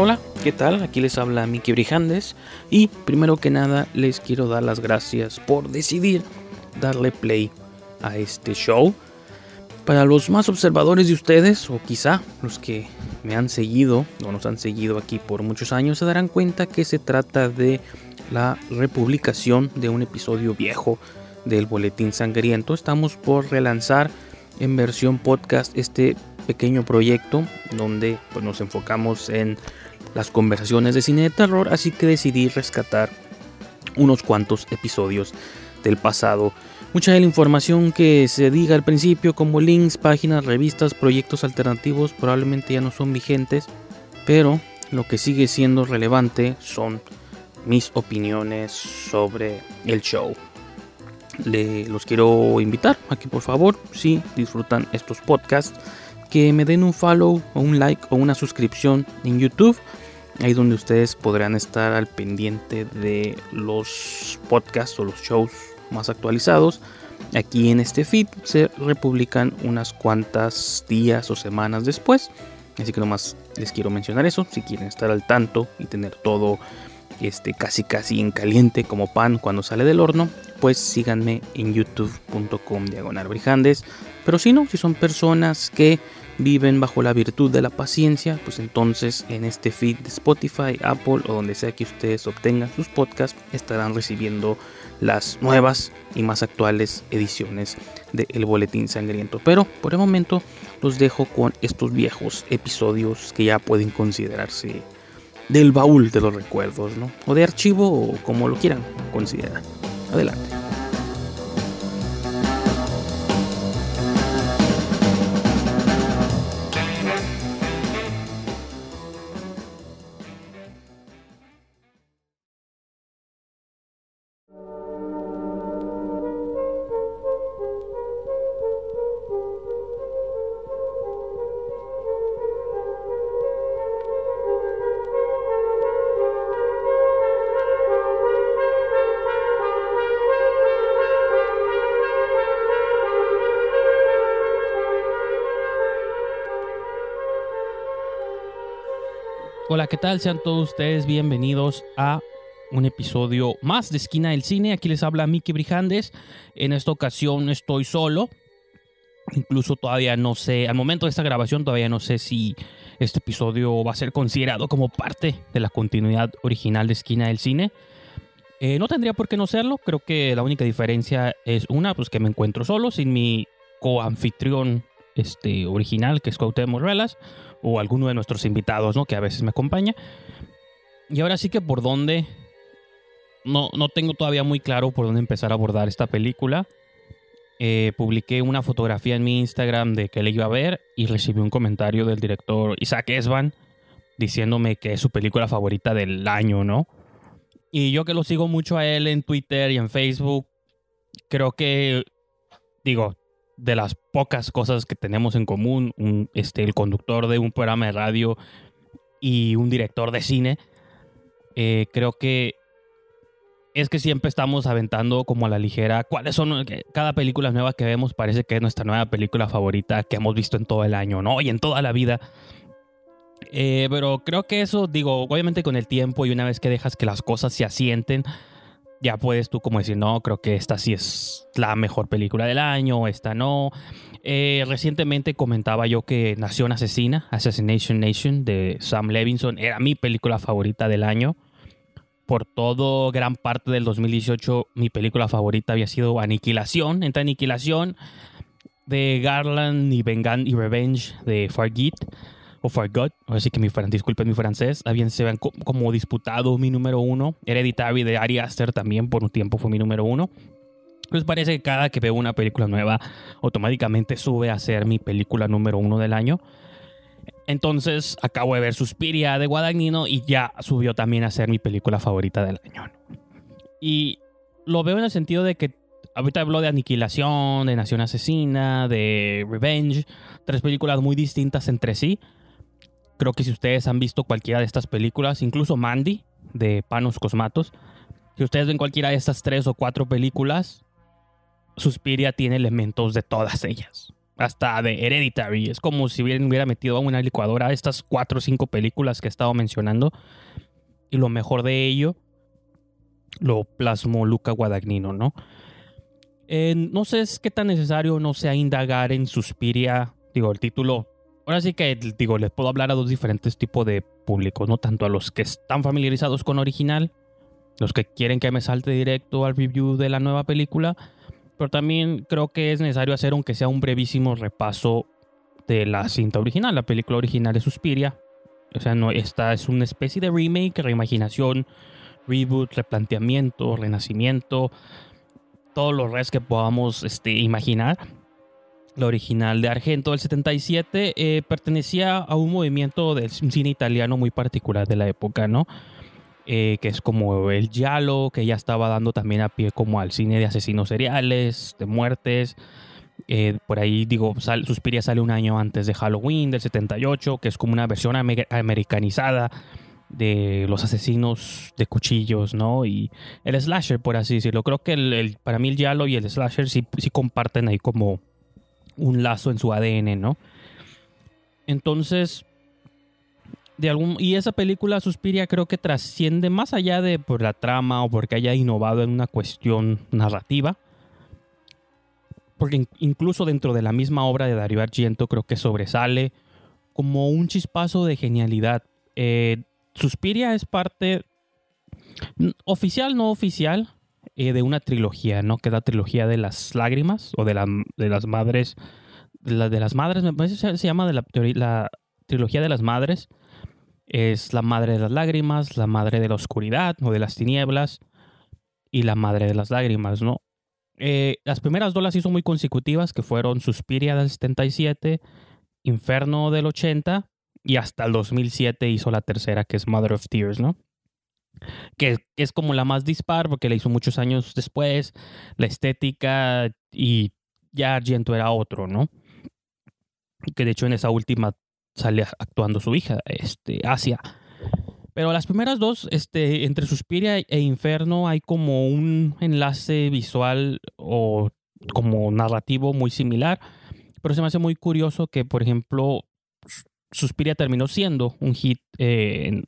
Hola, ¿qué tal? Aquí les habla Miki Brijandes y primero que nada les quiero dar las gracias por decidir darle play a este show. Para los más observadores de ustedes, o quizá los que me han seguido o nos han seguido aquí por muchos años, se darán cuenta que se trata de la republicación de un episodio viejo del Boletín Sangriento. Estamos por relanzar en versión podcast este pequeño proyecto donde pues, nos enfocamos en las conversaciones de cine de terror, así que decidí rescatar unos cuantos episodios del pasado. Mucha de la información que se diga al principio, como links, páginas, revistas, proyectos alternativos, probablemente ya no son vigentes, pero lo que sigue siendo relevante son mis opiniones sobre el show. Le, los quiero invitar a que por favor, si disfrutan estos podcasts, que me den un follow o un like o una suscripción en YouTube. Ahí donde ustedes podrán estar al pendiente de los podcasts o los shows más actualizados. Aquí en este feed se republican unas cuantas días o semanas después. Así que nomás les quiero mencionar eso. Si quieren estar al tanto y tener todo este, casi casi en caliente como pan cuando sale del horno, pues síganme en youtube.com diagonal Pero si no, si son personas que viven bajo la virtud de la paciencia, pues entonces en este feed de Spotify, Apple o donde sea que ustedes obtengan sus podcasts, estarán recibiendo las nuevas y más actuales ediciones de El Boletín Sangriento. Pero por el momento los dejo con estos viejos episodios que ya pueden considerarse del baúl de los recuerdos, ¿no? O de archivo o como lo quieran considerar. Adelante. Hola, ¿qué tal? Sean todos ustedes bienvenidos a un episodio más de Esquina del Cine. Aquí les habla Miki Brijandes. En esta ocasión estoy solo. Incluso todavía no sé, al momento de esta grabación todavía no sé si este episodio va a ser considerado como parte de la continuidad original de Esquina del Cine. Eh, no tendría por qué no serlo. Creo que la única diferencia es una, pues que me encuentro solo, sin mi coanfitrión este, original, que es Cuauhtémoc Relas o alguno de nuestros invitados, ¿no? Que a veces me acompaña. Y ahora sí que por dónde... No, no tengo todavía muy claro por dónde empezar a abordar esta película. Eh, publiqué una fotografía en mi Instagram de que le iba a ver y recibí un comentario del director Isaac Esban diciéndome que es su película favorita del año, ¿no? Y yo que lo sigo mucho a él en Twitter y en Facebook, creo que, digo, de las pocas cosas que tenemos en común, este, el conductor de un programa de radio y un director de cine, eh, creo que es que siempre estamos aventando como a la ligera cuáles son cada película nueva que vemos parece que es nuestra nueva película favorita que hemos visto en todo el año, ¿no? Y en toda la vida. Eh, pero creo que eso, digo, obviamente con el tiempo y una vez que dejas que las cosas se asienten, ya puedes tú como decir, no, creo que esta sí es la mejor película del año, esta no. Eh, recientemente comentaba yo que Nación Asesina, Assassination Nation de Sam Levinson, era mi película favorita del año. Por todo gran parte del 2018, mi película favorita había sido Aniquilación. Entre Aniquilación de Garland y, Vengan y Revenge de Fargit o Forgot, así que mi, disculpen mi francés, habían se ven como disputado mi número uno. Hereditary de Ari Aster también por un tiempo fue mi número uno. Pues parece que cada que veo una película nueva, automáticamente sube a ser mi película número uno del año. Entonces acabo de ver Suspiria de Guadagnino y ya subió también a ser mi película favorita del año. Y lo veo en el sentido de que ahorita hablo de Aniquilación, de Nación Asesina, de Revenge, tres películas muy distintas entre sí, Creo que si ustedes han visto cualquiera de estas películas, incluso Mandy de Panos Cosmatos, si ustedes ven cualquiera de estas tres o cuatro películas, Suspiria tiene elementos de todas ellas. hasta de Hereditary. Es como si hubiera, metido a una licuadora estas cuatro o cinco películas que he estado mencionando. Y lo mejor de ello lo plasmó Luca Guadagnino, ¿no? Eh, no sé qué tan necesario no sea indagar en Suspiria. Digo, el título. Ahora sí que, digo, les puedo hablar a dos diferentes tipos de públicos, ¿no? Tanto a los que están familiarizados con original, los que quieren que me salte directo al review de la nueva película, pero también creo que es necesario hacer, aunque sea un brevísimo repaso de la cinta original. La película original es Suspiria. O sea, no, esta es una especie de remake, reimaginación, reboot, replanteamiento, renacimiento, todos los res que podamos este, imaginar. La original de Argento del 77 eh, pertenecía a un movimiento del cine italiano muy particular de la época, ¿no? Eh, que es como el Giallo, que ya estaba dando también a pie como al cine de asesinos seriales, de muertes. Eh, por ahí digo, Suspiria sale un año antes de Halloween del 78, que es como una versión americanizada de los asesinos de cuchillos, ¿no? Y el slasher, por así decirlo. Creo que el, para mí el Yalo y el slasher sí, sí comparten ahí como un lazo en su ADN, ¿no? Entonces, de algún, y esa película Suspiria creo que trasciende más allá de por la trama o porque haya innovado en una cuestión narrativa. Porque incluso dentro de la misma obra de Dario Argento creo que sobresale como un chispazo de genialidad. Eh, Suspiria es parte oficial, no oficial, eh, de una trilogía, ¿no? Que la trilogía de las lágrimas o de, de las madres. La de las madres, me parece que se llama de la, la trilogía de las madres. Es la madre de las lágrimas, la madre de la oscuridad o de las tinieblas y la madre de las lágrimas, ¿no? Eh, las primeras dos las hizo muy consecutivas, que fueron Suspiria del 77, Inferno del 80 y hasta el 2007 hizo la tercera, que es Mother of Tears, ¿no? Que, es como la más dispar porque la hizo muchos años después, la estética y ya Argento era otro, ¿no? Que de hecho en esa última sale actuando su hija, este, Asia. Pero las primeras dos, este, entre Suspiria e Inferno, hay como un enlace visual o como narrativo muy similar. Pero se me hace muy curioso que, por ejemplo, Suspiria terminó siendo un hit eh, en,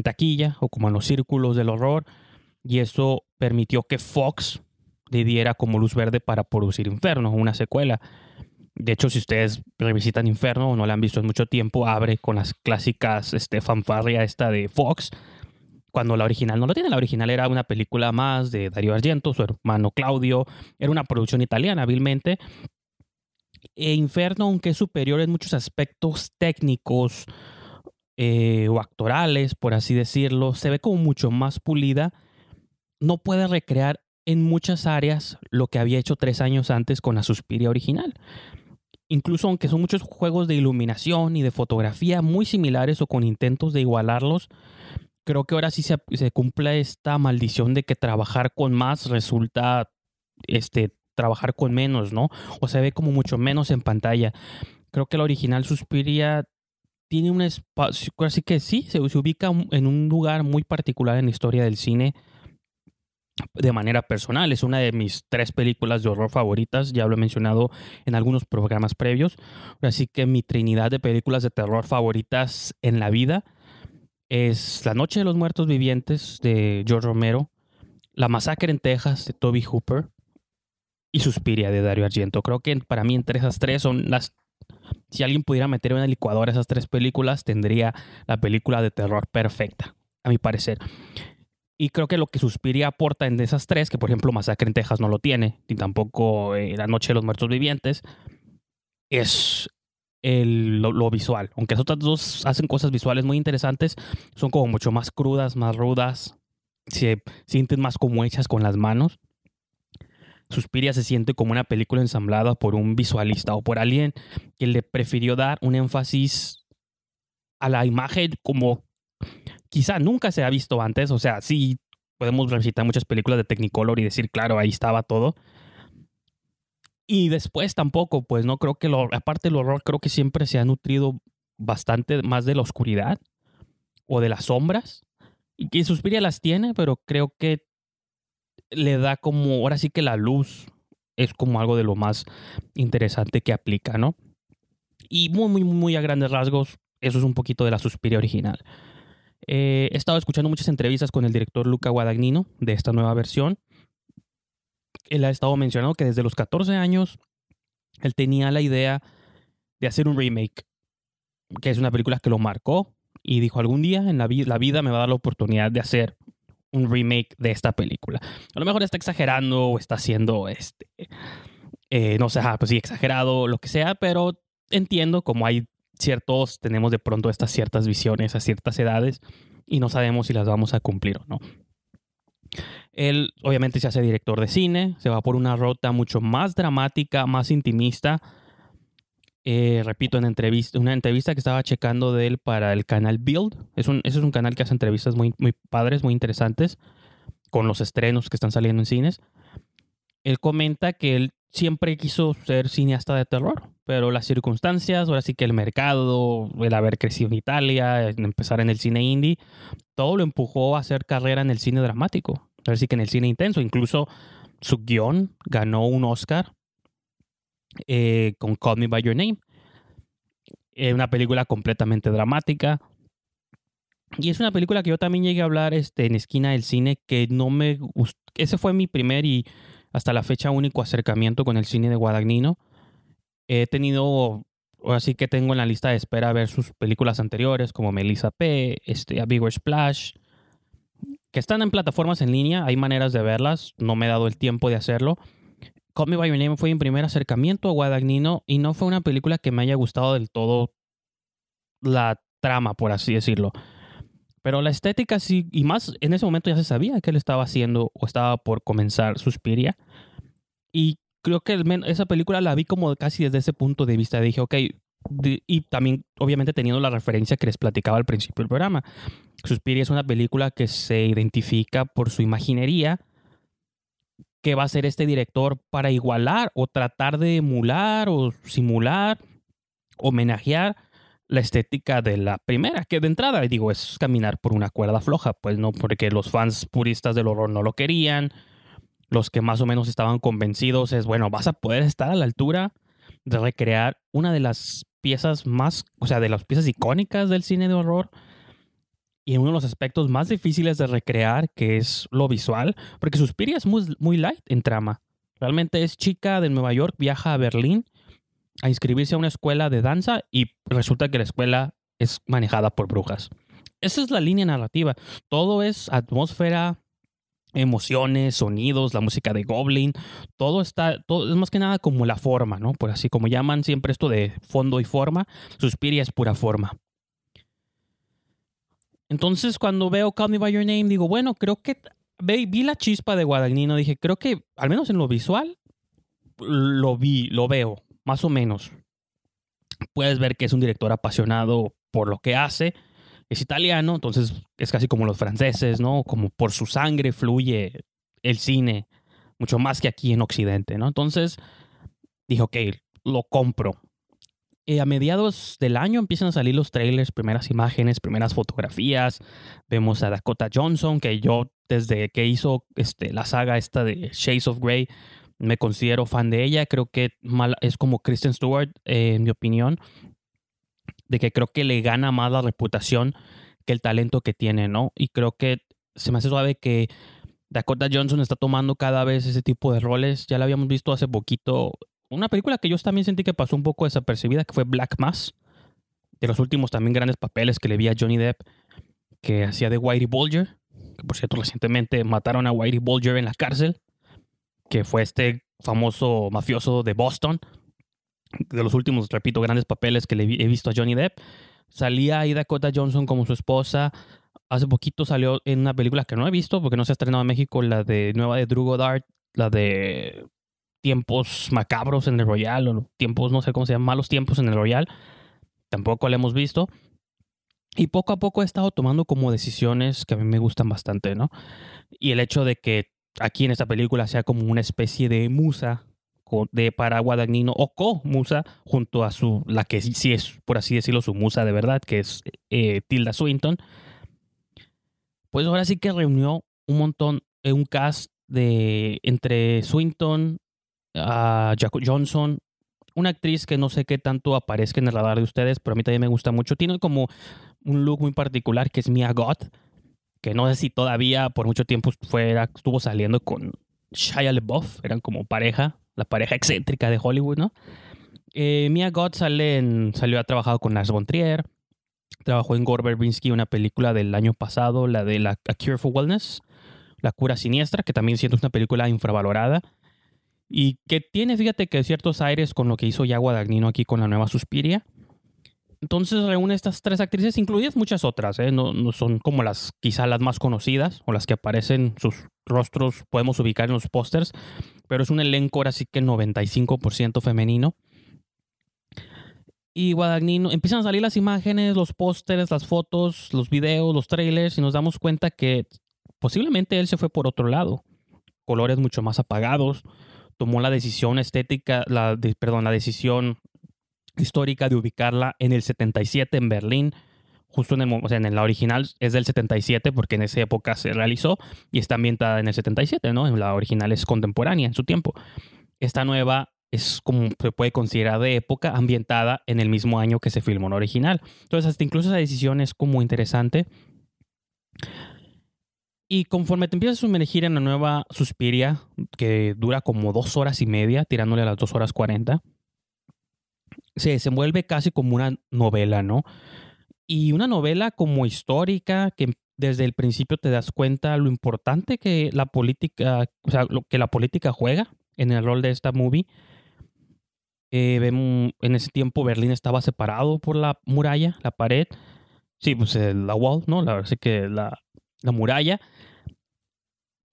taquilla o como en los círculos del horror y eso permitió que Fox le diera como luz verde para producir Inferno, una secuela. De hecho, si ustedes revisitan Inferno o no la han visto en mucho tiempo, abre con las clásicas este, fanfarria esta de Fox, cuando la original no lo tiene. La original era una película más de Dario Argento, su hermano Claudio, era una producción italiana, hábilmente, e Inferno, aunque es superior en muchos aspectos técnicos eh, o actorales, por así decirlo, se ve como mucho más pulida, no puede recrear en muchas áreas lo que había hecho tres años antes con la Suspiria original. Incluso aunque son muchos juegos de iluminación y de fotografía muy similares o con intentos de igualarlos, creo que ahora sí se, se cumple esta maldición de que trabajar con más resulta este, trabajar con menos, ¿no? O se ve como mucho menos en pantalla. Creo que la original Suspiria tiene un espacio, así que sí, se, ubica en un lugar muy particular en la historia del cine de manera personal. Es una de mis tres películas de horror favoritas, ya lo he mencionado en algunos programas previos. Así que mi trinidad de películas de terror favoritas en la vida es La Noche de los Muertos Vivientes de George Romero, La Masacre en Texas de Toby Hooper, y Suspiria de Dario Argento. Creo que para mí entre esas tres son las... Si alguien pudiera meter en una licuadora esas tres películas, tendría la película de terror perfecta, a mi parecer. Y creo que lo que Suspiria aporta en esas tres, que por ejemplo Masacre en Texas no lo tiene, ni tampoco eh, La Noche de los Muertos Vivientes, es el, lo, visual. Aunque esas otras dos hacen cosas visuales muy interesantes, son como mucho más crudas, más rudas, se sienten más como hechas con las manos. Suspiria se siente como una película ensamblada por un visualista o por alguien que le prefirió dar un énfasis a la imagen como quizá nunca se ha visto antes. O sea, sí podemos revisitar muchas películas de Technicolor y decir, claro, ahí estaba todo. Y después tampoco, pues no creo que lo, aparte del horror, creo que siempre se ha nutrido bastante más de la oscuridad o de las sombras. Y que Suspiria las tiene, pero creo que le da como, ahora sí que la luz es como algo de lo más interesante que aplica, ¿no? Y muy, muy, muy a grandes rasgos, eso es un poquito de la Suspiria original. Eh, he estado escuchando muchas entrevistas con el director Luca Guadagnino de esta nueva versión. Él ha estado mencionando que desde los 14 años él tenía la idea de hacer un remake, que es una película que lo marcó y dijo algún día en la, la vida me va a dar la oportunidad de hacer un remake de esta película. A lo mejor está exagerando o está haciendo este, eh, no sé, pues sí, exagerado, lo que sea, pero entiendo como hay ciertos, tenemos de pronto estas ciertas visiones a ciertas edades y no sabemos si las vamos a cumplir o no. Él obviamente se hace director de cine, se va por una ruta mucho más dramática, más intimista. Eh, repito, en entrevista, una entrevista que estaba checando de él para el canal Build. Es un, ese es un canal que hace entrevistas muy, muy padres, muy interesantes, con los estrenos que están saliendo en cines. Él comenta que él siempre quiso ser cineasta de terror, pero las circunstancias, ahora sí que el mercado, el haber crecido en Italia, empezar en el cine indie, todo lo empujó a hacer carrera en el cine dramático, ahora sí que en el cine intenso, incluso su guion ganó un Oscar eh, con Call Me By Your Name, eh, una película completamente dramática. Y es una película que yo también llegué a hablar este, en Esquina del Cine, que no me gustó. Ese fue mi primer y hasta la fecha único acercamiento con el cine de Guadagnino. He tenido, así que tengo en la lista de espera ver sus películas anteriores como Melissa P., este, A Bigger Splash, que están en plataformas en línea, hay maneras de verlas, no me he dado el tiempo de hacerlo. Call Me By Your Name fue mi primer acercamiento a Guadagnino y no fue una película que me haya gustado del todo la trama, por así decirlo. Pero la estética sí, y más en ese momento ya se sabía que él estaba haciendo o estaba por comenzar Suspiria. Y creo que esa película la vi como casi desde ese punto de vista. Dije, ok, y también obviamente teniendo la referencia que les platicaba al principio del programa. Suspiria es una película que se identifica por su imaginería, que va a ser este director para igualar o tratar de emular o simular, homenajear la estética de la primera, que de entrada, digo, es caminar por una cuerda floja, pues no, porque los fans puristas del horror no lo querían, los que más o menos estaban convencidos es, bueno, vas a poder estar a la altura de recrear una de las piezas más, o sea, de las piezas icónicas del cine de horror y uno de los aspectos más difíciles de recrear, que es lo visual, porque Suspiria es muy, light en trama. Realmente es chica de Nueva York, viaja a Berlín a inscribirse a una escuela de danza y resulta que la escuela es manejada por brujas. Esa es la línea narrativa. Todo es atmósfera, emociones, sonidos, la música de Goblin. Todo está, todo es más que nada como la forma, ¿no? Por así como llaman siempre esto de fondo y forma. Suspiria es pura forma. Entonces, cuando veo Call Me By Your Name, digo, bueno, creo que vi la chispa de Guadagnino. Dije, creo que, al menos en lo visual, lo vi, lo veo más o menos. Puedes ver que es un director apasionado por lo que hace. Es italiano, entonces es casi como los franceses, ¿no? Como por su sangre fluye el cine, mucho más que aquí en Occidente, ¿no? Entonces dije, ok, lo compro. Y a mediados del año empiezan a salir los trailers, primeras imágenes, primeras fotografías. Vemos a Dakota Johnson, que yo desde que hizo este, la saga esta de Shades of Grey, me considero fan de ella. Creo que es como Kristen Stewart, eh, en mi opinión, de que creo que le gana más la reputación que el talento que tiene, ¿no? Y creo que se me hace suave que Dakota Johnson está tomando cada vez ese tipo de roles. Ya la habíamos visto hace poquito. Una película que yo también sentí que pasó un poco desapercibida, que fue Black Mass. De los últimos también grandes papeles que le vi a Johnny Depp, que hacía de Whitey Bulger. Que por cierto, recientemente mataron a Whitey Bulger en la cárcel que fue este famoso mafioso de Boston, de los últimos, repito, grandes papeles que le he visto a Johnny Depp. Salía ahí Dakota Johnson como su esposa. Hace poquito salió en una película que no he visto porque no se ha estrenado en México, la de nueva de Drew Goddard, la de tiempos macabros en el Royal, o tiempos, no sé cómo se llama, malos tiempos en el Royal. Tampoco la hemos visto. Y poco a poco he estado tomando como decisiones que a mí me gustan bastante, ¿no? Y el hecho de que aquí en esta película sea como una especie de musa de para Guadagnino o co-musa junto a su, la que sí es, por así decirlo, su musa de verdad, que es eh, Tilda Swinton. Pues ahora sí que reunió un montón, eh, un cast de entre Swinton, a Jack Johnson, una actriz que no sé qué tanto aparezca en el radar de ustedes, pero a mí también me gusta mucho. Tiene como un look muy particular que es Mia Goth, que no sé si todavía por mucho tiempo estuvo saliendo con Shia LaBeouf, eran como pareja, la pareja excéntrica de Hollywood, ¿no? Eh, Mia Goth sale salió a trabajar con Lars von Trier, trabajó en Gore Verbinski, una película del año pasado, la de la A Cure for Wellness, La cura siniestra, que también siento es una película infravalorada y que tiene, fíjate que ciertos aires con lo que hizo Yagua Dagnino aquí con la nueva Suspiria. Entonces reúne estas tres actrices, incluidas muchas otras, ¿eh? no, no, son como las quizá las más conocidas o las que aparecen, sus rostros podemos ubicar en los pósters, pero es un elenco ahora sí que 95% femenino. Y Guadagnino, empiezan a salir las imágenes, los pósters, las fotos, los videos, los trailers y nos damos cuenta que posiblemente él se fue por otro lado. Colores mucho más apagados, tomó la decisión estética, la, perdón, la decisión histórica de ubicarla en el 77 en Berlín, justo en el, o sea, en la original es del 77 porque en esa época se realizó y está ambientada en el 77, ¿no? La original es contemporánea en su tiempo. Esta nueva es como se puede considerar de época ambientada en el mismo año que se filmó la original. Entonces, hasta incluso esa decisión es como interesante. Y conforme te empiezas a sumergir en la nueva Suspiria, que dura como dos horas y media, tirándole a las dos horas cuarenta, se desenvuelve casi como una novela, ¿no? Y una novela como histórica que desde el principio te das cuenta lo importante que la política, o sea, lo que la política juega en el rol de esta movie. Eh, en ese tiempo Berlín estaba separado por la muralla, la pared. Sí, pues eh, la wall, ¿no? La verdad es que la, la muralla.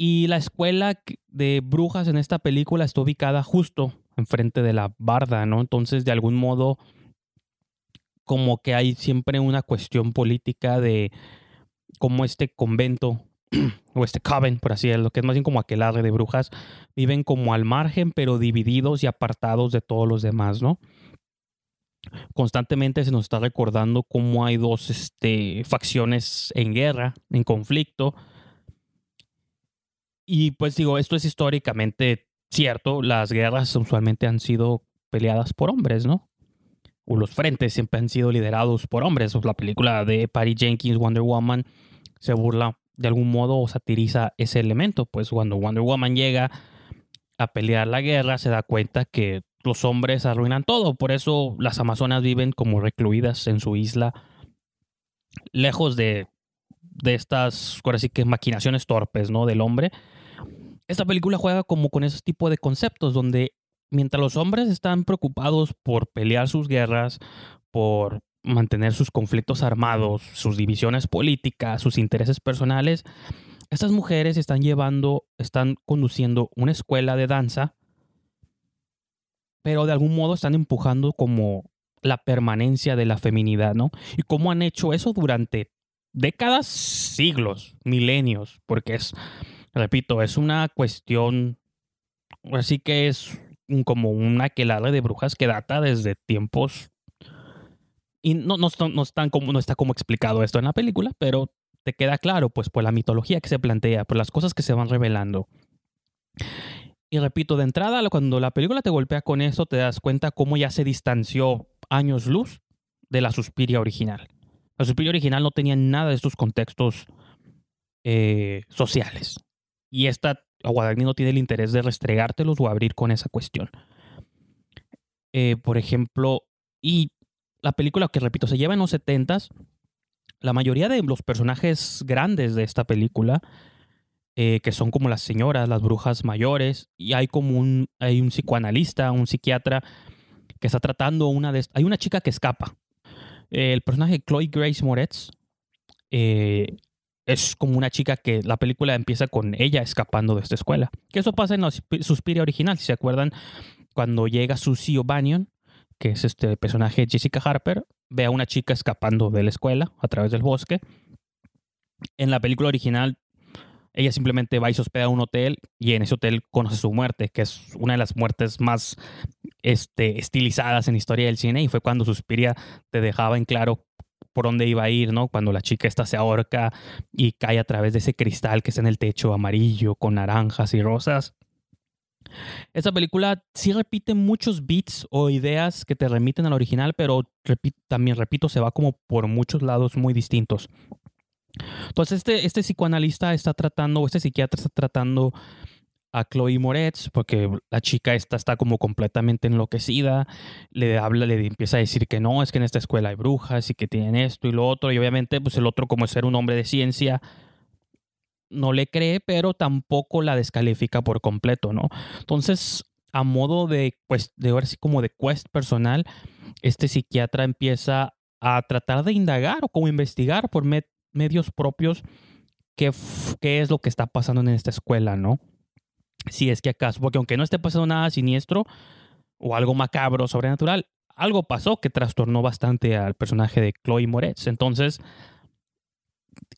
Y la escuela de brujas en esta película está ubicada justo enfrente de la barda, ¿no? Entonces, de algún modo, como que hay siempre una cuestión política de cómo este convento o este coven, por así decirlo, que es más bien como aquelarre de brujas, viven como al margen, pero divididos y apartados de todos los demás, ¿no? Constantemente se nos está recordando cómo hay dos este, facciones en guerra, en conflicto. Y pues digo, esto es históricamente cierto, las guerras usualmente han sido peleadas por hombres, ¿no? O los frentes siempre han sido liderados por hombres. La película de Patty Jenkins, Wonder Woman, se burla de algún modo o satiriza ese elemento. Pues cuando Wonder Woman llega a pelear la guerra, se da cuenta que los hombres arruinan todo. Por eso las Amazonas viven como recluidas en su isla, lejos de, de estas, ahora sí que maquinaciones torpes, ¿no? Del hombre esta película juega como con ese tipo de conceptos donde mientras los hombres están preocupados por pelear sus guerras, por mantener sus conflictos armados, sus divisiones políticas, sus intereses personales, estas mujeres están llevando, están conduciendo una escuela de danza, pero de algún modo están empujando como la permanencia de la feminidad, ¿no? Y cómo han hecho eso durante décadas, siglos, milenios, porque es repito, es una cuestión, así que es como una aquelarre de brujas que data desde tiempos... Y no, no, no, están como, no está como explicado esto en la película, pero te queda claro, pues, por la mitología que se plantea, por las cosas que se van revelando. Y repito, de entrada, cuando la película te golpea con eso, te das cuenta cómo ya se distanció años luz de la Suspiria original. La Suspiria original no tenía nada de estos contextos eh, sociales. Y esta Guadagnino no tiene el interés de restregártelos o abrir con esa cuestión. Eh, por ejemplo, y la película que repito se lleva en los 70 la mayoría de los personajes grandes de esta película, eh, que son como las señoras, las brujas mayores, y hay como un, hay un psicoanalista, un psiquiatra que está tratando una de... Hay una chica que escapa. el personaje Chloe Grace Moretz eh, es como una chica que la película empieza con ella escapando de esta escuela. Que eso pasa en la Suspiria original, si se acuerdan, cuando llega Susie O'Banion, que es este personaje Jessica Harper, ve a una chica escapando de la escuela a través del bosque. En la película original, ella simplemente va y se hospeda a un hotel y en ese hotel conoce su muerte, que es una de las muertes más este, estilizadas en la historia del cine y fue cuando Suspiria te dejaba en claro por dónde iba a ir, ¿no? Cuando la chica esta se ahorca y cae a través de ese cristal que está en el techo amarillo con naranjas y rosas. Esta película sí repite muchos beats o ideas que te remiten al original, pero también repito, se va como por muchos lados muy distintos. Entonces, este, este psicoanalista está tratando, este psiquiatra está tratando a Chloe Moretz, porque la chica esta está como completamente enloquecida, le habla, le empieza a decir que no, es que en esta escuela hay brujas y que tienen esto y lo otro, y obviamente pues el otro como ser un hombre de ciencia, no le cree, pero tampoco la descalifica por completo, ¿no? Entonces, a modo de, pues, de ver así como de quest personal, este psiquiatra empieza a tratar de indagar o como investigar por medios propios qué, qué es lo que está pasando en esta escuela, ¿no? Si es que acaso, porque aunque no esté pasando nada siniestro o algo macabro, sobrenatural, algo pasó que trastornó bastante al personaje de Chloe Moretz. Entonces,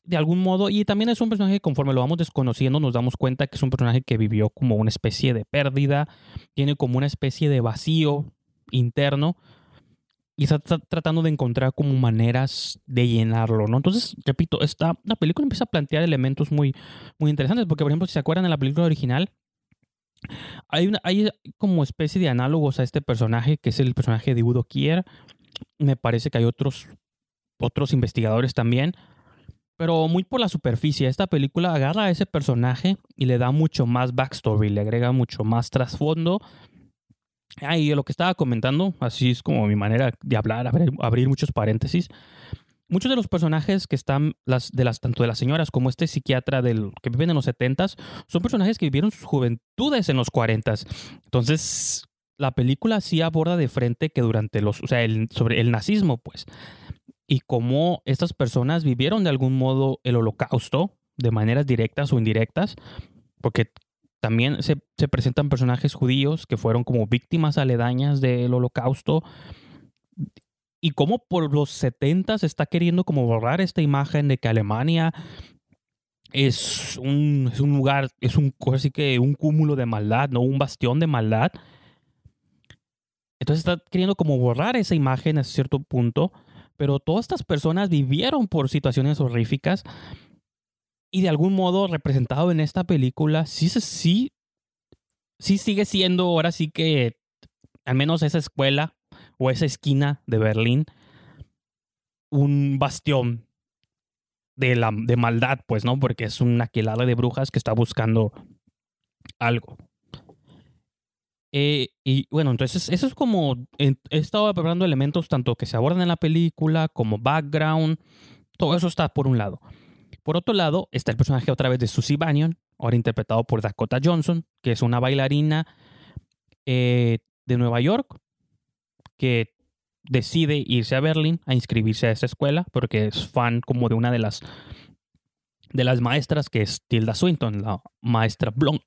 de algún modo, y también es un personaje que conforme lo vamos desconociendo nos damos cuenta que es un personaje que vivió como una especie de pérdida, tiene como una especie de vacío interno y está, tratando de encontrar como maneras de llenarlo, ¿no? Entonces, repito, esta, la película empieza a plantear elementos muy, muy interesantes, porque por ejemplo, si se acuerdan de la película original, hay, una, hay como especie de análogos a este personaje, que es el personaje de Udo Kier. Me parece que hay otros, otros investigadores también pero muy por la superficie. Esta película agarra a ese personaje y le da mucho más backstory, le agrega mucho más trasfondo. Ah, y lo que estaba comentando, así es como mi manera de hablar, abrir, muchos paréntesis. Muchos de los personajes que están, las, de las, tanto de las señoras como este psiquiatra del, que viven en los 70s, son personajes que vivieron sus juventudes en los 40s. Entonces, la película sí aborda de frente que durante los, o sea, el, sobre el nazismo, pues y cómo estas personas vivieron de algún modo el holocausto de maneras directas o indirectas, porque también se, presentan personajes judíos que fueron como víctimas aledañas del holocausto y cómo por los 70 se está queriendo como borrar esta imagen de que Alemania es un, es un lugar, es un, así que un cúmulo de maldad, ¿no? Un bastión de maldad. Entonces está queriendo como borrar esa imagen a cierto punto pero todas estas personas vivieron por situaciones horríficas y de algún modo representado en esta película, sí, sí, sí sigue siendo ahora sí que al menos esa escuela o esa esquina de Berlín un bastión de, la, de maldad, pues, ¿no? Porque es una aquilada de brujas que está buscando algo. Eh, y bueno, entonces eso es como, he estado preparando elementos tanto que se abordan en la película como background, todo eso está por un lado. Por otro lado está el personaje otra vez de Susie Bannion, ahora interpretado por Dakota Johnson, que es una bailarina eh, de Nueva York que decide irse a Berlín a inscribirse a esa escuela porque es fan como de una de las de las maestras que es Tilda Swinton, la maestra Blanc.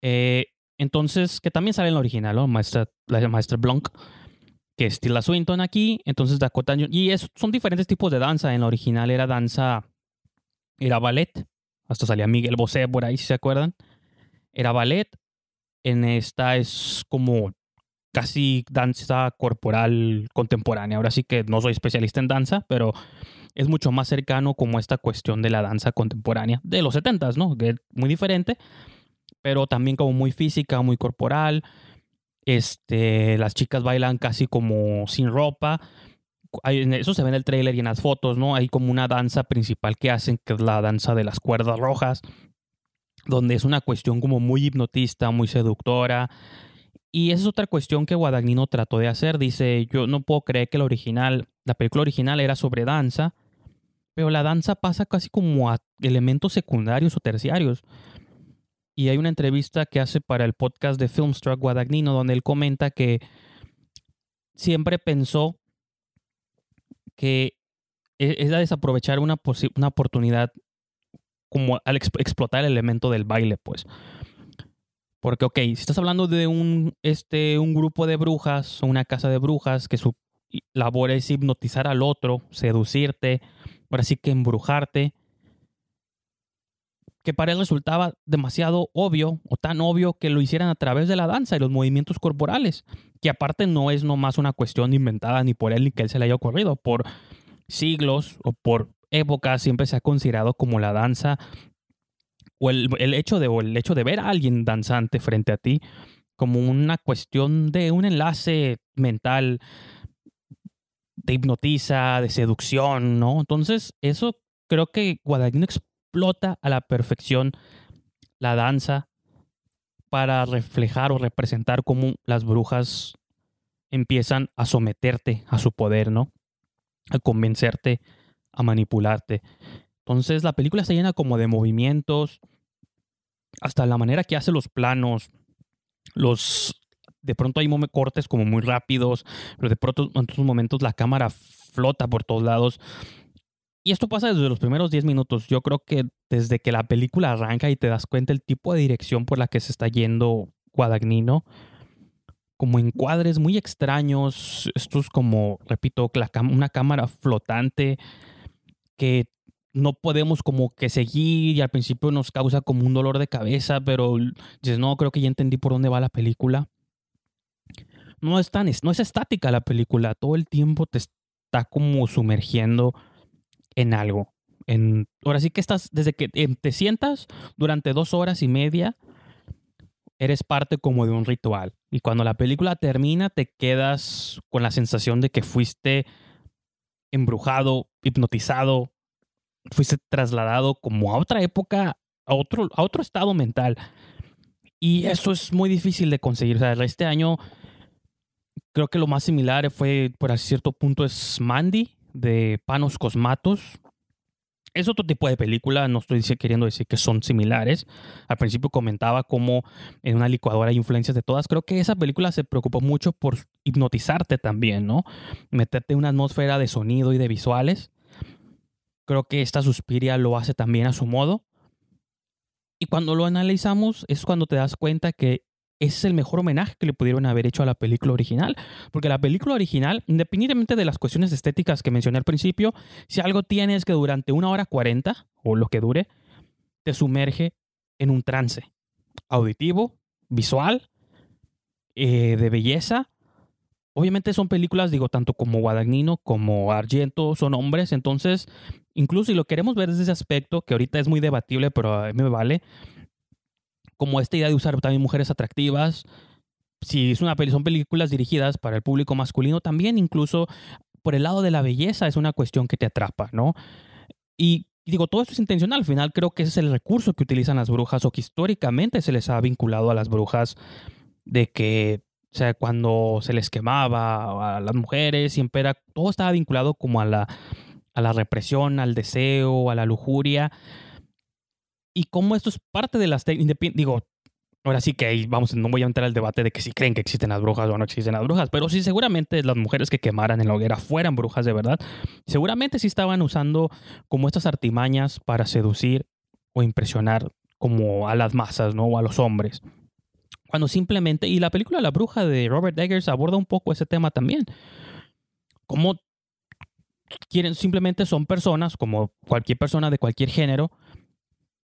Eh, entonces, que también sale en la original, ¿no? Maestra, la maestra Blanc, que es Tilda Swinton aquí. Entonces, Dakota Y es, son diferentes tipos de danza. En la original era danza, era ballet. Hasta salía Miguel Bosé por ahí, si se acuerdan. Era ballet. En esta es como casi danza corporal contemporánea. Ahora sí que no soy especialista en danza, pero es mucho más cercano como esta cuestión de la danza contemporánea de los 70s, ¿no? Que es muy diferente pero también como muy física, muy corporal. Este, las chicas bailan casi como sin ropa. eso se ve en el trailer y en las fotos, ¿no? Hay como una danza principal que hacen, que es la danza de las cuerdas rojas, donde es una cuestión como muy hipnotista, muy seductora. Y esa es otra cuestión que Guadagnino trató de hacer. Dice, yo no puedo creer que la original, la película original era sobre danza, pero la danza pasa casi como a elementos secundarios o terciarios. Y hay una entrevista que hace para el podcast de Filmstruck Guadagnino donde él comenta que siempre pensó que e-, es desaprovechar una, una oportunidad como al explotar el elemento del baile, pues. Porque, ok, si estás hablando de un, este, un grupo de brujas o una casa de brujas que su labor es hipnotizar al otro, seducirte, ahora sí que embrujarte, que para él resultaba demasiado obvio o tan obvio que lo hicieran a través de la danza y los movimientos corporales, que aparte no es nomás una cuestión inventada ni por él ni que él se le haya ocurrido, por siglos o por épocas siempre se ha considerado como la danza o el, el hecho de, o el hecho de ver a alguien danzante frente a ti como una cuestión de un enlace mental te hipnotiza, de seducción, ¿no? Entonces, eso creo que Guadagnino explota a la perfección la danza para reflejar o representar cómo las brujas empiezan a someterte a su poder, ¿no? A convencerte, a manipularte. Entonces la película está llena como de movimientos, hasta la manera que hace los planos, los de pronto hay cortes como muy rápidos, pero de pronto en otros momentos la cámara flota por todos lados. Y esto pasa desde los primeros 10 minutos. Yo creo que desde que la película arranca y te das cuenta el tipo de dirección por la que se está yendo Guadagnino, como encuadres muy extraños, estos como, repito, una cámara flotante que no podemos como que seguir y al principio nos causa como un dolor de cabeza, pero dices, no, creo que ya entendí por dónde va la película. No es tan, no es estática la película, todo el tiempo te está como sumergiendo en algo. En, ahora sí que estás, desde que te sientas durante dos horas y media, eres parte como de un ritual. Y cuando la película termina, te quedas con la sensación de que fuiste embrujado, hipnotizado, fuiste trasladado como a otra época, a otro, a otro estado mental. Y eso es muy difícil de conseguir. O sea, este año creo que lo más similar fue, por cierto punto, es Mandy de Panos Cosmatos. Es otro tipo de película, no estoy queriendo decir que son similares. Al principio comentaba cómo en una licuadora hay influencias de todas. Creo que esa película se preocupó mucho por hipnotizarte también, ¿no? Meterte en una atmósfera de sonido y de visuales. Creo que esta Suspiria lo hace también a su modo. Y cuando lo analizamos es cuando te das cuenta que es el mejor homenaje que le pudieron haber hecho a la película original. Porque la película original, independientemente de las cuestiones estéticas que mencioné al principio, si algo tiene es que durante una hora cuarenta, o lo que dure, te sumerge en un trance auditivo, visual, eh, de belleza. Obviamente son películas, digo, tanto como Guadagnino como Argento son hombres, entonces, incluso si lo queremos ver desde ese aspecto, que ahorita es muy debatible, pero a mí me vale, como esta idea de usar también mujeres atractivas. Si es una, son películas dirigidas para el público masculino, también incluso por el lado de la belleza es una cuestión que te atrapa, ¿no? Y digo, todo esto es intencional. Al final creo que ese es el recurso que utilizan las brujas o que históricamente se les ha vinculado a las brujas de que, o sea, cuando se les quemaba a las mujeres, siempre era, todo estaba vinculado como a la, a la represión, al deseo, a la lujuria y cómo esto es parte de las digo, ahora sí que vamos, no voy a entrar al debate de que si creen que existen las brujas o no existen las brujas, pero sí seguramente las mujeres que quemaran en la hoguera fueran brujas de verdad, seguramente sí estaban usando como estas artimañas para seducir o impresionar como a las masas, ¿no? O a los hombres. Cuando simplemente, y la película La bruja de Robert Eggers aborda un poco ese tema también. Como quieren, simplemente son personas, como cualquier persona de cualquier género,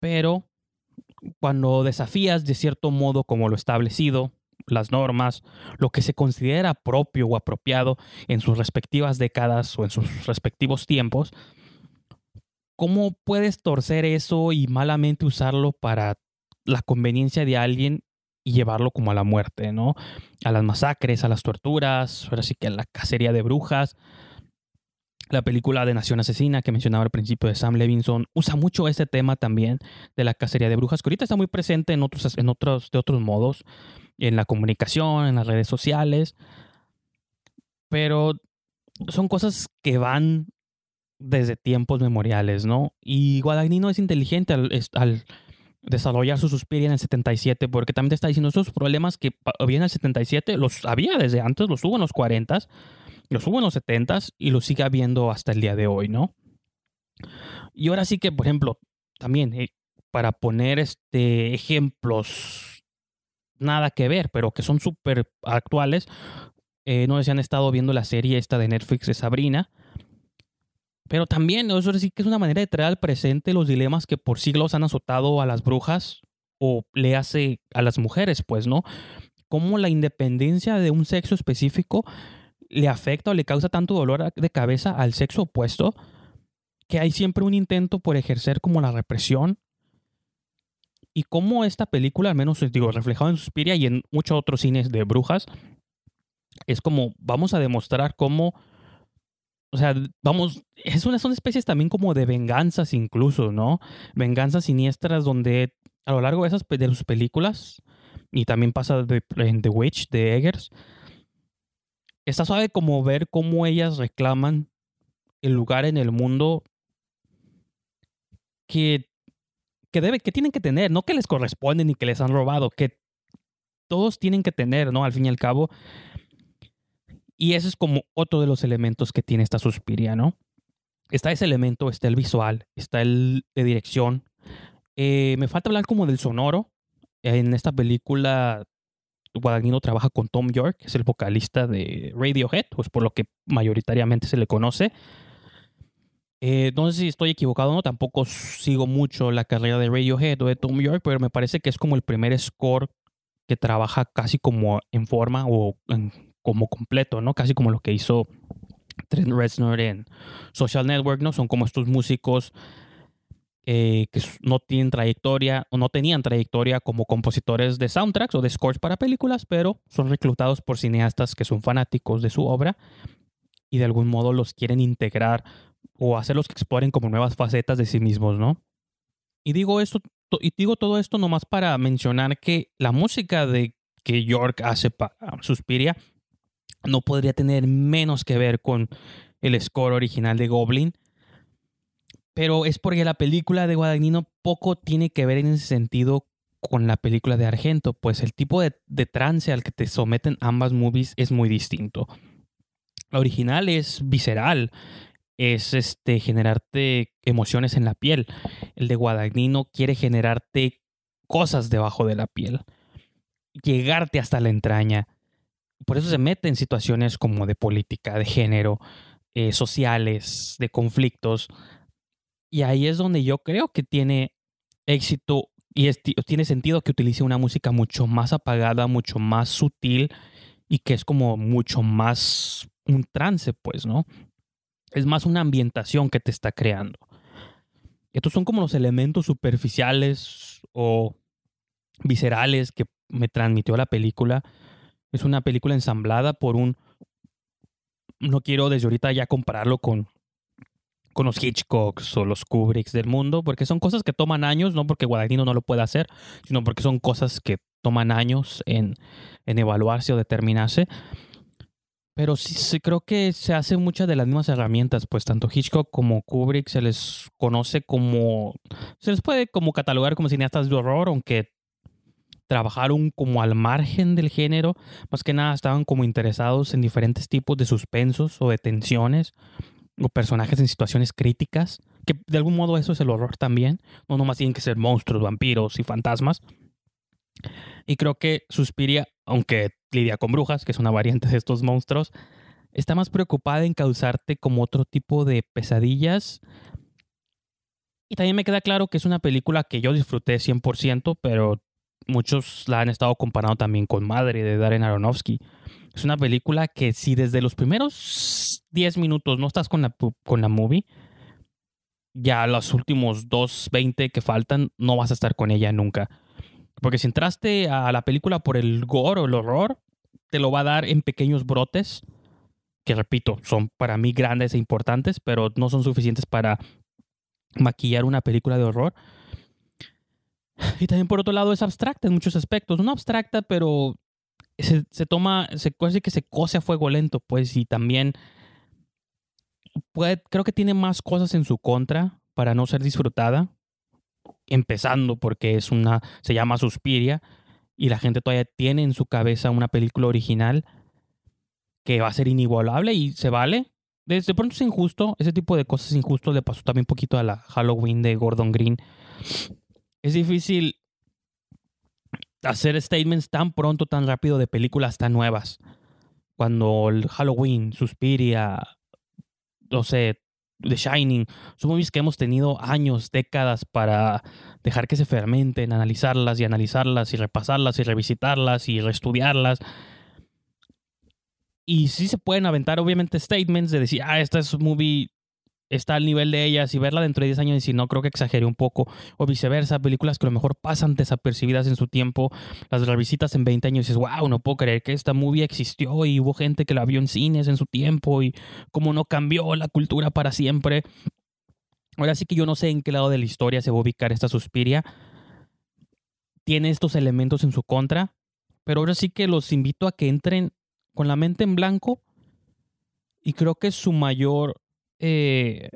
pero cuando desafías de cierto modo como lo establecido, las normas, lo que se considera propio o apropiado en sus respectivas décadas o en sus respectivos tiempos, ¿cómo puedes torcer eso y malamente usarlo para la conveniencia de alguien y llevarlo como a la muerte, ¿no? A las masacres, a las torturas, ahora sí que a la cacería de brujas, la película de Nación Asesina que mencionaba al principio de Sam Levinson usa mucho ese tema también de la cacería de brujas, que ahorita está muy presente en otros, en otros, de otros modos, en la comunicación, en las redes sociales. Pero son cosas que van desde tiempos memoriales, ¿no? Y Guadagnino es inteligente al, al desarrollar su Suspiria en el 77, porque también te está diciendo esos problemas que había en el 77, los había desde antes, los hubo en los 40 los hubo en los 70s y los sigue habiendo hasta el día de hoy, ¿no? Y ahora sí que, por ejemplo, también eh, para poner este ejemplos nada que ver, pero que son súper actuales, eh, no sé si han estado viendo la serie esta de Netflix de Sabrina, pero también eso sí que es una manera de traer al presente los dilemas que por siglos han azotado a las brujas o le hace a las mujeres, pues, ¿no? Cómo la independencia de un sexo específico le afecta o le causa tanto dolor de cabeza al sexo opuesto que hay siempre un intento por ejercer como la represión y cómo esta película, al menos digo, reflejado en Suspiria y en muchos otros cines de brujas, es como vamos a demostrar cómo, o sea, vamos, es una, son especies también como de venganzas incluso, ¿no? Venganzas siniestras donde a lo largo de, esas, de sus películas, y también pasa en The Witch de Eggers, está suave como ver cómo ellas reclaman el lugar en el mundo que, que, debe, que tienen que tener, no que les corresponden ni que les han robado, que todos tienen que tener, ¿no? Al fin y al cabo. Y ese es como otro de los elementos que tiene esta Suspiria, ¿no? Está ese elemento, está el visual, está el de dirección. Eh, me falta hablar como del sonoro. En esta película, Guadagnino trabaja con Tom York, es el vocalista de Radiohead, pues por lo que mayoritariamente se le conoce. Eh, no sé si estoy equivocado o no, tampoco sigo mucho la carrera de Radiohead o de Tom York, pero me parece que es como el primer score que trabaja casi como en forma o como completo, ¿no? Casi como lo que hizo Trent Reznor en Social Network, ¿no? Son como estos músicos eh, que no tienen trayectoria o no tenían trayectoria como compositores de soundtracks o de scores para películas, pero son reclutados por cineastas que son fanáticos de su obra y de algún modo los quieren integrar o hacerlos que exploren como nuevas facetas de sí mismos, ¿no? Y digo esto, y digo todo esto nomás para mencionar que la música de que York hace para Suspiria no podría tener menos que ver con el score original de Goblin. Pero es porque la película de Guadagnino poco tiene que ver en ese sentido con la película de Argento, pues el tipo de, trance al que te someten ambas movies es muy distinto. La original es visceral, es este, generarte emociones en la piel. El de Guadagnino quiere generarte cosas debajo de la piel, llegarte hasta la entraña. Por eso se mete en situaciones como de política, de género, eh, sociales, de conflictos. Y ahí es donde yo creo que tiene éxito y tiene sentido que utilice una música mucho más apagada, mucho más sutil y que es como mucho más un trance, pues, ¿no? Es más una ambientación que te está creando. Estos son como los elementos superficiales o viscerales que me transmitió la película. Es una película ensamblada por un... No quiero desde ahorita ya compararlo con, con los Hitchcocks o los Kubricks del mundo, porque son cosas que toman años, no porque Guadagnino no lo pueda hacer, sino porque son cosas que toman años en, en evaluarse o determinarse. Pero sí, creo que se hace muchas de las mismas herramientas, pues tanto Hitchcock como Kubrick se les conoce como, se les puede como catalogar como cineastas de horror, aunque trabajaron como al margen del género, más que nada estaban como interesados en diferentes tipos de suspensos o de tensiones o personajes en situaciones críticas, que de algún modo eso es el horror también, no nomás tienen que ser monstruos, vampiros y fantasmas. Y creo que Suspiria, aunque lidia con brujas, que es una variante de estos monstruos, está más preocupada en causarte como otro tipo de pesadillas. Y también me queda claro que es una película que yo disfruté 100%, pero muchos la han estado comparando también con Madre de Darren Aronofsky. Es una película que si desde los primeros 10 minutos no estás con la, con la movie, ya los últimos 2, 20 que faltan, no vas a estar con ella nunca. Porque si entraste a la película por el gore o el horror, te lo va a dar en pequeños brotes, que repito, son para mí grandes e importantes, pero no son suficientes para maquillar una película de horror. Y también por otro lado es abstracta en muchos aspectos. No abstracta, pero se, toma, se que se cose a fuego lento, pues, y también creo que tiene más cosas en su contra para no ser disfrutada empezando porque es una, se llama Suspiria y la gente todavía tiene en su cabeza una película original que va a ser inigualable y se vale. Desde pronto es injusto, ese tipo de cosas injustos le pasó también un poquito a la Halloween de Gordon Green. Es difícil hacer statements tan pronto, tan rápido de películas tan nuevas. Cuando el Halloween, Suspiria, no sé, The Shining, son movies que hemos tenido años, décadas para dejar que se fermenten, analizarlas y analizarlas y repasarlas y revisitarlas y reestudiarlas. Y sí se pueden aventar, obviamente, statements de decir, ah, esta es un movie está al nivel de ellas y verla dentro de 10 años y decir, no, creo que exageré un poco. O viceversa, películas que a lo mejor pasan desapercibidas en su tiempo, las revisitas en 20 años y dices, wow, no puedo creer que esta movie existió y hubo gente que la vio en cines en su tiempo y cómo no cambió la cultura para siempre. Ahora sí que yo no sé en qué lado de la historia se va a ubicar esta Suspiria. Tiene estos elementos en su contra, pero ahora sí que los invito a que entren con la mente en blanco y creo que su mayor eh,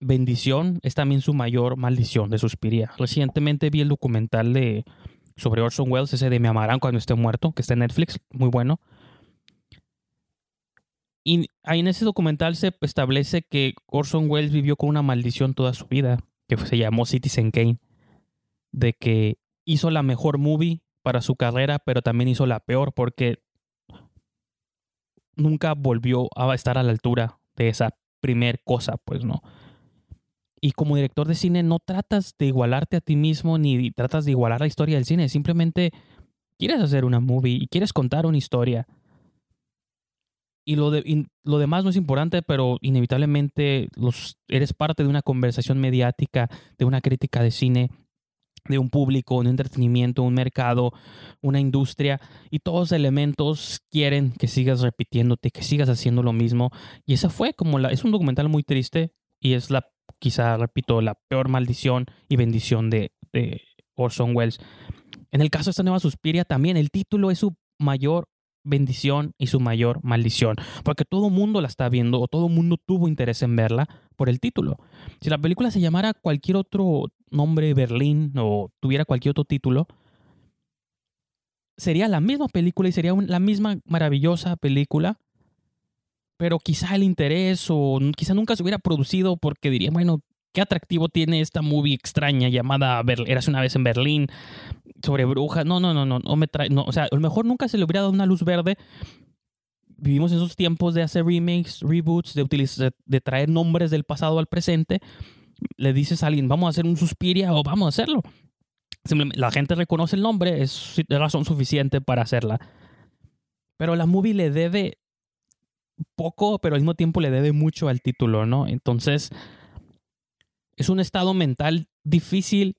bendición es también su mayor maldición de Suspiria. Recientemente vi el documental de sobre Orson Welles, ese de Me amarán cuando esté muerto, que está en Netflix, muy bueno. Y ahí en ese documental se establece que Orson Welles vivió con una maldición toda su vida, que se llamó Citizen Kane, de que hizo la mejor movie para su carrera, pero también hizo la peor porque nunca volvió a estar a la altura de esa primer cosa, pues no. Y como director de cine no tratas de igualarte a ti mismo ni tratas de igualar la historia del cine, simplemente quieres hacer una movie y quieres contar una historia. Y lo, de, lo demás no es importante, pero inevitablemente eres parte de una conversación mediática, de una crítica de cine, de un público, un entretenimiento, un mercado, una industria, y todos elementos quieren que sigas repitiéndote, que sigas haciendo lo mismo. Y esa fue como la, es un documental muy triste y es la, quizá, repito, la peor maldición y bendición de, de Orson Welles. En el caso de esta nueva Suspiria también, el título es su mayor bendición y su mayor maldición, porque todo mundo la está viendo o todo mundo tuvo interés en verla por el título. Si la película se llamara cualquier otro nombre Berlín o tuviera cualquier otro título, sería la misma película y sería la misma maravillosa película, pero quizá el interés o quizá nunca se hubiera producido porque diría, bueno, qué atractivo tiene esta movie extraña llamada Eras una vez en Berlín sobre brujas. No, no, no, no, no me trae, no, o sea, a lo mejor nunca se le hubiera dado una luz verde. Vivimos en esos tiempos de hacer remakes, reboots, de, utilizar, de traer nombres del pasado al presente le dices a alguien, vamos a hacer un Suspiria o vamos a hacerlo. la gente reconoce el nombre, es razón suficiente para hacerla. Pero la movie le debe poco, pero al mismo tiempo le debe mucho al título, ¿no? Entonces, es un estado mental difícil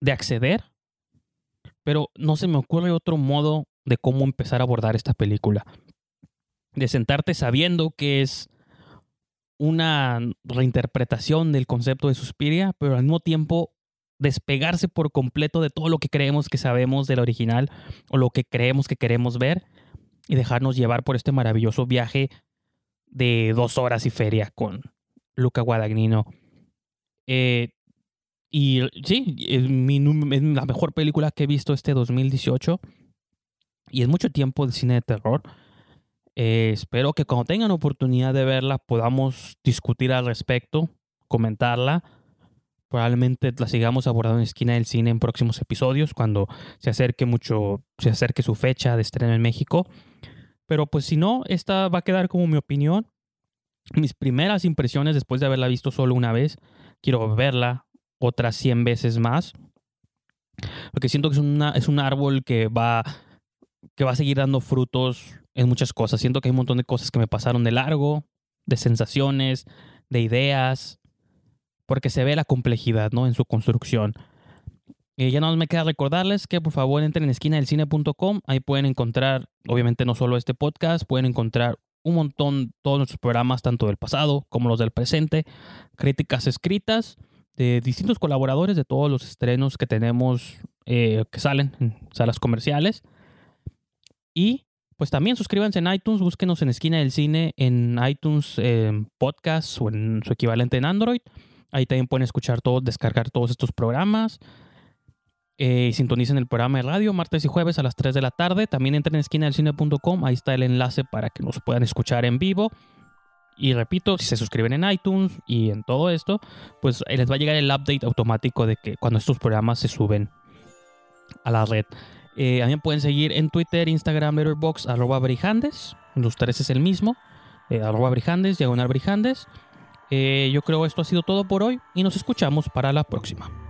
de acceder, pero no se me ocurre otro modo de cómo empezar a abordar esta película. De sentarte sabiendo que es una reinterpretación del concepto de Suspiria, pero al mismo tiempo despegarse por completo de todo lo que creemos que sabemos del original o lo que creemos que queremos ver y dejarnos llevar por este maravilloso viaje de dos horas y feria con Luca Guadagnino. Eh, y sí, es, es la mejor película que he visto este 2018 y es mucho tiempo de cine de terror. Eh, espero que cuando tengan oportunidad de verla podamos discutir al respecto, comentarla. Probablemente la sigamos abordando en esquina del cine en próximos episodios cuando se acerque mucho, se acerque su fecha de estreno en México. Pero pues si no, esta va a quedar como mi opinión. Mis primeras impresiones después de haberla visto solo una vez. Quiero verla otras 100 veces más. Porque siento que es, una, es un árbol que va, que va a seguir dando frutos en muchas cosas. Siento que hay un montón de cosas que me pasaron de largo, de sensaciones, de ideas, porque se ve la complejidad ¿no? en su construcción. Y ya no me queda recordarles que por favor entren en esquina del cine.com. Ahí pueden encontrar, obviamente, no solo este podcast, pueden encontrar un montón, todos nuestros programas, tanto del pasado como los del presente, críticas escritas de distintos colaboradores de todos los estrenos que tenemos eh, que salen en salas comerciales. Y pues también suscríbanse en iTunes, búsquenos en Esquina del Cine, en iTunes eh, Podcast o en su equivalente en Android. Ahí también pueden escuchar todo, descargar todos estos programas. Eh, sintonicen el programa de radio martes y jueves a las 3 de la tarde. También entren en esquinadelcine.com, ahí está el enlace para que nos puedan escuchar en vivo. Y repito, si se suscriben en iTunes y en todo esto, pues les va a llegar el update automático de que cuando estos programas se suben a la red. Eh, también pueden seguir en Twitter, Instagram, Letterboxd, arroba Brijandes. Los tres es el mismo. Eh, arroba. Eh, yo creo esto ha sido todo por hoy y nos escuchamos para la próxima.